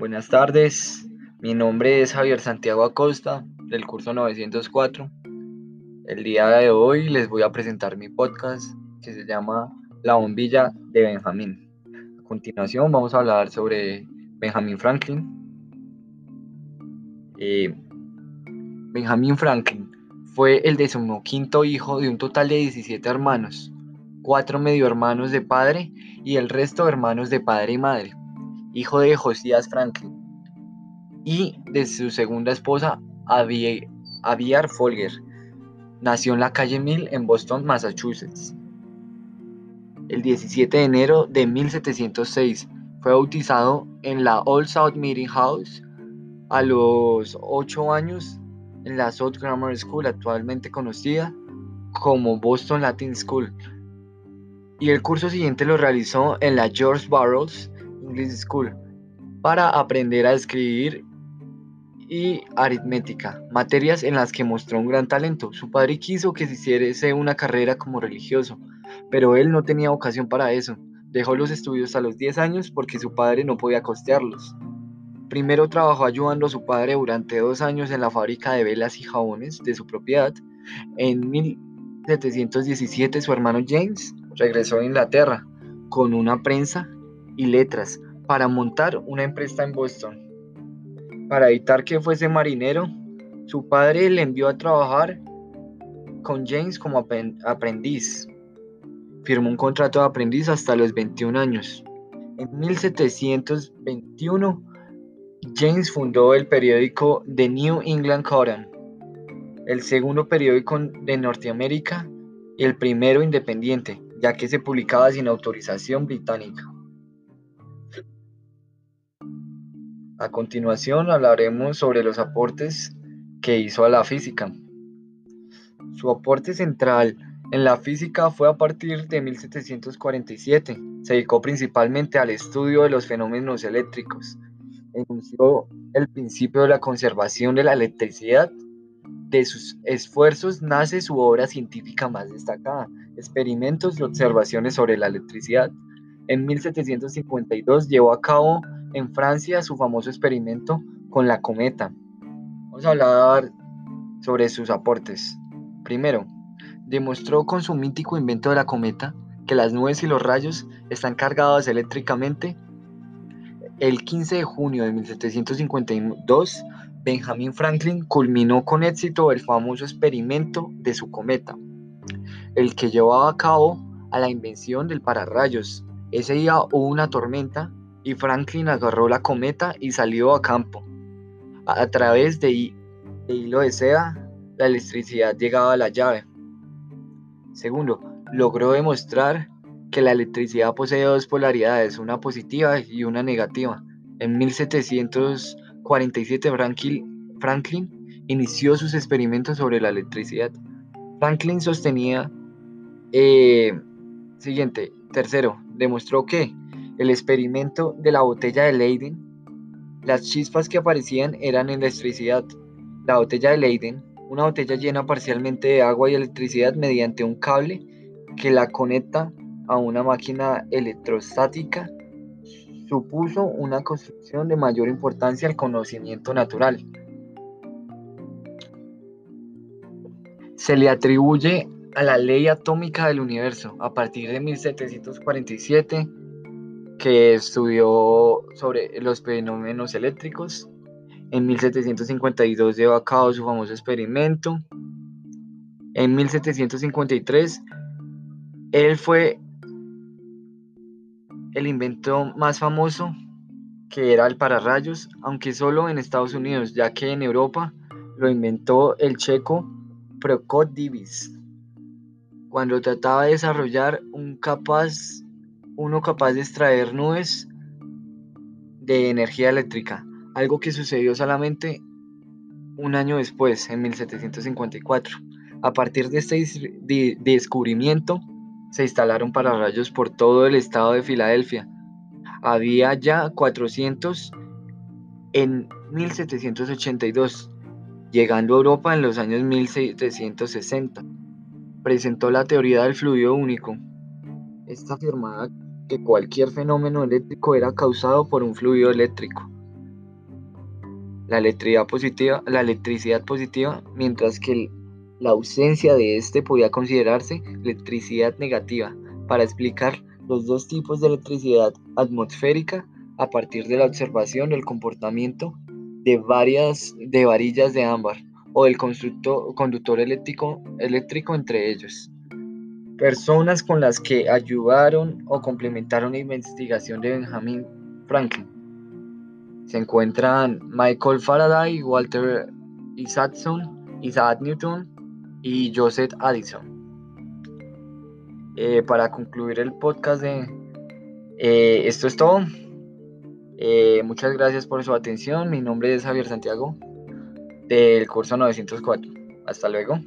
Buenas tardes, mi nombre es Javier Santiago Acosta del curso 904. El día de hoy les voy a presentar mi podcast que se llama La bombilla de Benjamín. A continuación vamos a hablar sobre Benjamin Franklin. Eh, Benjamin Franklin fue el decimoquinto hijo de un total de 17 hermanos, cuatro medio hermanos de padre y el resto hermanos de padre y madre, hijo de Josías Franklin, y de su segunda esposa, Abiar Folger. Nació en la calle Mill en Boston, Massachusetts. El 17 de enero de 1706 fue bautizado en la Old South Meeting House. A los 8 años en la South Grammar School, actualmente conocida como Boston Latin School. Y el curso siguiente lo realizó en la George Burroughs English School para aprender a escribir y aritmética, materias en las que mostró un gran talento. Su padre quiso que se hiciese una carrera como religioso, pero él no tenía vocación para eso. Dejó los estudios a los 10 años porque su padre no podía costearlos. Primero trabajó ayudando a su padre durante dos años en la fábrica de velas y jabones de su propiedad. En 1717 su hermano James regresó a Inglaterra con una prensa y letras para montar una empresa en Boston. Para evitar que fuese marinero, su padre le envió a trabajar con James como aprendiz. Firmó un contrato de aprendiz hasta los 21 años. En 1721 James fundó el periódico The New England Courant, el segundo periódico de Norteamérica y el primero independiente, ya que se publicaba sin autorización británica. A continuación hablaremos sobre los aportes que hizo a la física. Su aporte central en la física fue a partir de 1747. Se dedicó principalmente al estudio de los fenómenos eléctricos, enunció el principio de la conservación de la electricidad. De sus esfuerzos nace su obra científica más destacada, Experimentos y observaciones sobre la electricidad. En 1752 llevó a cabo en Francia su famoso experimento con la cometa. Vamos a hablar sobre sus aportes. Primero, demostró con su mítico invento de la cometa que las nubes y los rayos están cargados eléctricamente el 15 de junio de 1752, Benjamin Franklin culminó con éxito el famoso experimento de su cometa, el que llevaba a cabo a la invención del pararrayos. Ese día hubo una tormenta y Franklin agarró la cometa y salió a campo. A, través de, de hilo de seda, la electricidad llegaba a la llave. Segundo, logró demostrar que la electricidad posee dos polaridades, una positiva y una negativa. En 1747 Franklin, inició sus experimentos sobre la electricidad. Franklin sostenía, eh, siguiente, tercero, demostró que el experimento de la botella de Leyden, las chispas que aparecían eran electricidad. La botella de Leyden, una botella llena parcialmente de agua y electricidad mediante un cable que la conecta a una máquina electrostática supuso una construcción de mayor importancia al conocimiento natural. Se le atribuye a la ley atómica del universo a partir de 1747, que estudió sobre los fenómenos eléctricos. En 1752 llevó a cabo su famoso experimento. En 1753 él fue el invento más famoso que era el pararrayos, aunque solo en Estados Unidos, ya que en Europa lo inventó el checo Prokop Divis, cuando trataba de desarrollar un capaz, uno capaz de extraer nubes de energía eléctrica, algo que sucedió solamente un año después, en 1754. A partir de este descubrimiento, se instalaron pararrayos por todo el estado de Filadelfia. Había ya 400 en 1782, llegando a Europa en los años 1760. Presentó la teoría del fluido único. Esta afirmaba que cualquier fenómeno eléctrico era causado por un fluido eléctrico. la electricidad positiva, la electricidad positiva mientras que la ausencia de este podía considerarse electricidad negativa, para explicar los dos tipos de electricidad atmosférica a partir de la observación del comportamiento de varias de varillas de ámbar o del conductor eléctrico, eléctrico entre ellos. Personas con las que ayudaron o complementaron la investigación de Benjamin Franklin. Se encuentran Michael Faraday, Walter Isaacson, Isaac Newton y Joseph Addison. Eh, para concluir el podcast de eh, esto es todo. Eh, muchas gracias por su atención. Mi nombre es Javier Santiago del curso 904. Hasta luego.